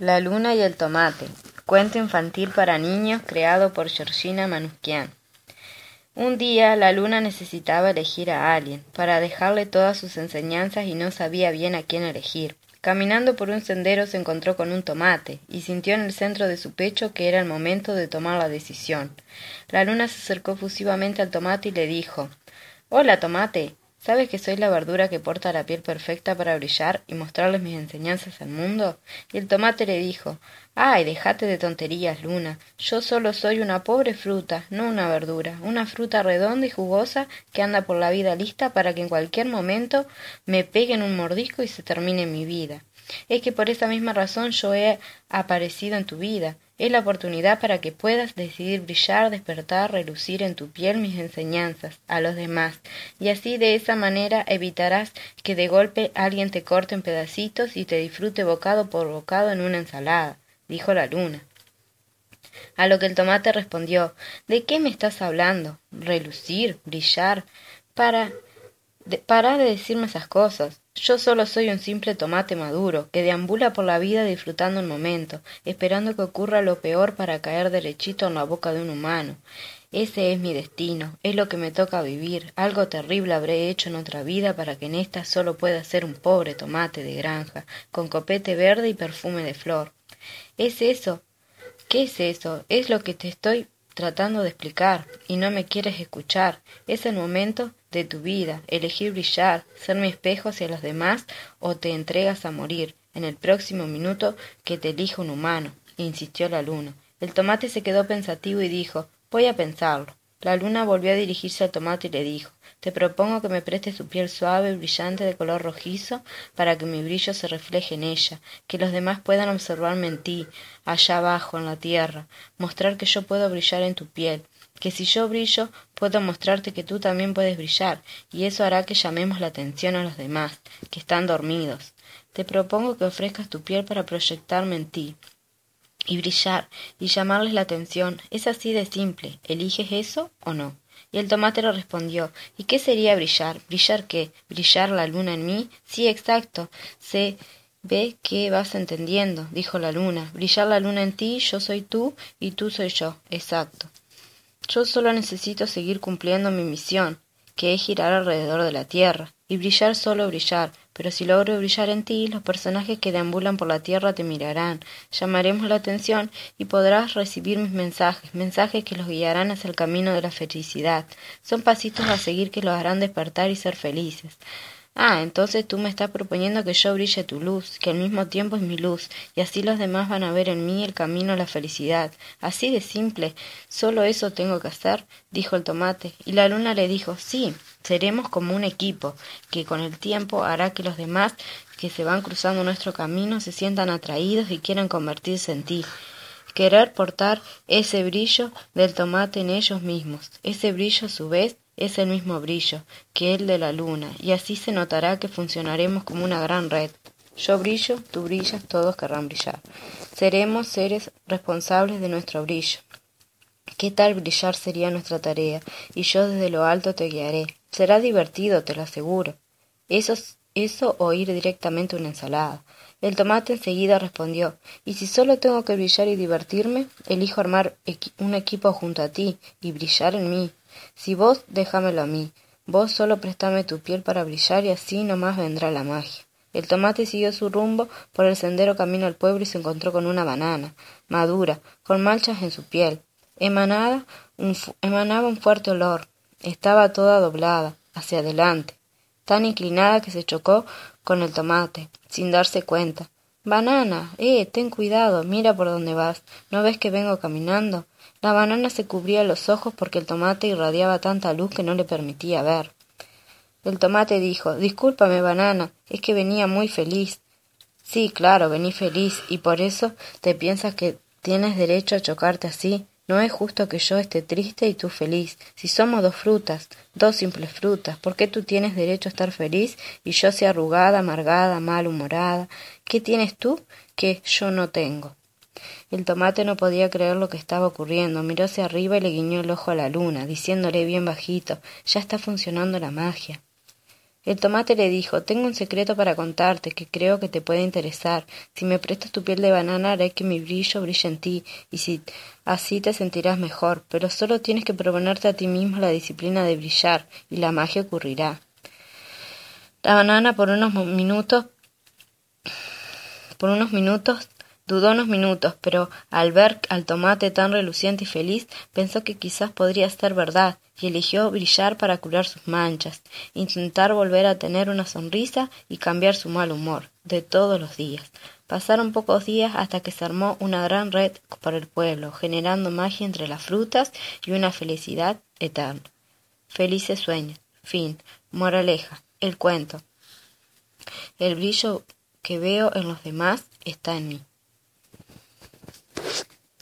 La luna y el tomate. Cuento infantil para niños creado por Georgina Manusquian. Un día la luna necesitaba elegir a alguien para dejarle todas sus enseñanzas y no sabía bien a quién elegir. Caminando por un sendero se encontró con un tomate y sintió en el centro de su pecho que era el momento de tomar la decisión. La luna se acercó fusivamente al tomate y le dijo Hola, tomate. ¿Sabes que soy la verdura que porta la piel perfecta para brillar y mostrarles mis enseñanzas al mundo? Y el tomate le dijo Ay, déjate de tonterías, Luna. Yo solo soy una pobre fruta, no una verdura, una fruta redonda y jugosa que anda por la vida lista para que en cualquier momento me peguen un mordisco y se termine mi vida. Es que por esa misma razón yo he aparecido en tu vida. Es la oportunidad para que puedas decidir brillar, despertar, relucir en tu piel mis enseñanzas a los demás, y así de esa manera evitarás que de golpe alguien te corte en pedacitos y te disfrute bocado por bocado en una ensalada, dijo la luna. A lo que el tomate respondió ¿De qué me estás hablando? Relucir, brillar. Para de, para de decirme esas cosas. Yo solo soy un simple tomate maduro, que deambula por la vida disfrutando el momento, esperando que ocurra lo peor para caer derechito en la boca de un humano. Ese es mi destino, es lo que me toca vivir. Algo terrible habré hecho en otra vida para que en esta solo pueda ser un pobre tomate de granja, con copete verde y perfume de flor. ¿Es eso? ¿Qué es eso? Es lo que te estoy tratando de explicar y no me quieres escuchar. Es el momento de tu vida, elegir brillar, ser mi espejo hacia los demás o te entregas a morir en el próximo minuto que te elija un humano, insistió la luna. El tomate se quedó pensativo y dijo Voy a pensarlo. La luna volvió a dirigirse al tomate y le dijo Te propongo que me prestes tu piel suave y brillante de color rojizo para que mi brillo se refleje en ella, que los demás puedan observarme en ti, allá abajo, en la tierra, mostrar que yo puedo brillar en tu piel, que si yo brillo puedo mostrarte que tú también puedes brillar, y eso hará que llamemos la atención a los demás, que están dormidos. Te propongo que ofrezcas tu piel para proyectarme en ti, y brillar, y llamarles la atención. Es así de simple. ¿Eliges eso o no? Y el tomate le respondió ¿Y qué sería brillar? ¿Brillar qué? ¿Brillar la luna en mí? Sí, exacto. Se ve que vas entendiendo, dijo la luna. Brillar la luna en ti, yo soy tú y tú soy yo. Exacto. Yo solo necesito seguir cumpliendo mi misión, que es girar alrededor de la Tierra, y brillar solo brillar, pero si logro brillar en ti, los personajes que deambulan por la Tierra te mirarán, llamaremos la atención y podrás recibir mis mensajes, mensajes que los guiarán hacia el camino de la felicidad. Son pasitos a seguir que los harán despertar y ser felices. Ah, entonces tú me estás proponiendo que yo brille tu luz, que al mismo tiempo es mi luz, y así los demás van a ver en mí el camino a la felicidad. Así de simple. Solo eso tengo que hacer, dijo el tomate. Y la luna le dijo, sí, seremos como un equipo, que con el tiempo hará que los demás que se van cruzando nuestro camino se sientan atraídos y quieran convertirse en ti. Querer portar ese brillo del tomate en ellos mismos. Ese brillo a su vez es el mismo brillo que el de la luna, y así se notará que funcionaremos como una gran red. Yo brillo, tú brillas, todos querrán brillar. Seremos seres responsables de nuestro brillo. ¿Qué tal brillar sería nuestra tarea? Y yo desde lo alto te guiaré. Será divertido, te lo aseguro. Eso, eso o ir directamente a una ensalada. El tomate enseguida respondió Y si solo tengo que brillar y divertirme, elijo armar un equipo junto a ti y brillar en mí. Si vos déjamelo a mí, vos solo préstame tu piel para brillar y así no más vendrá la magia. El tomate siguió su rumbo por el sendero camino al pueblo y se encontró con una banana, madura, con manchas en su piel. Emanaba un, emanaba un fuerte olor. Estaba toda doblada, hacia adelante, tan inclinada que se chocó con el tomate, sin darse cuenta. Banana, eh, ten cuidado, mira por dónde vas. ¿No ves que vengo caminando? La banana se cubría los ojos porque el tomate irradiaba tanta luz que no le permitía ver. El tomate dijo Discúlpame, banana, es que venía muy feliz. Sí, claro, vení feliz, y por eso te piensas que tienes derecho a chocarte así. No es justo que yo esté triste y tú feliz. Si somos dos frutas, dos simples frutas, ¿por qué tú tienes derecho a estar feliz y yo sea arrugada, amargada, malhumorada? ¿Qué tienes tú que yo no tengo? El tomate no podía creer lo que estaba ocurriendo. Miró hacia arriba y le guiñó el ojo a la luna, diciéndole bien bajito Ya está funcionando la magia. El tomate le dijo Tengo un secreto para contarte que creo que te puede interesar. Si me prestas tu piel de banana haré que mi brillo brille en ti, y si así te sentirás mejor, pero solo tienes que proponerte a ti mismo la disciplina de brillar, y la magia ocurrirá. La banana por unos minutos por unos minutos Dudó unos minutos, pero al ver al tomate tan reluciente y feliz, pensó que quizás podría ser verdad, y eligió brillar para curar sus manchas, intentar volver a tener una sonrisa y cambiar su mal humor de todos los días. Pasaron pocos días hasta que se armó una gran red por el pueblo, generando magia entre las frutas y una felicidad eterna. Felices sueños. Fin. Moraleja. El cuento. El brillo que veo en los demás está en mí.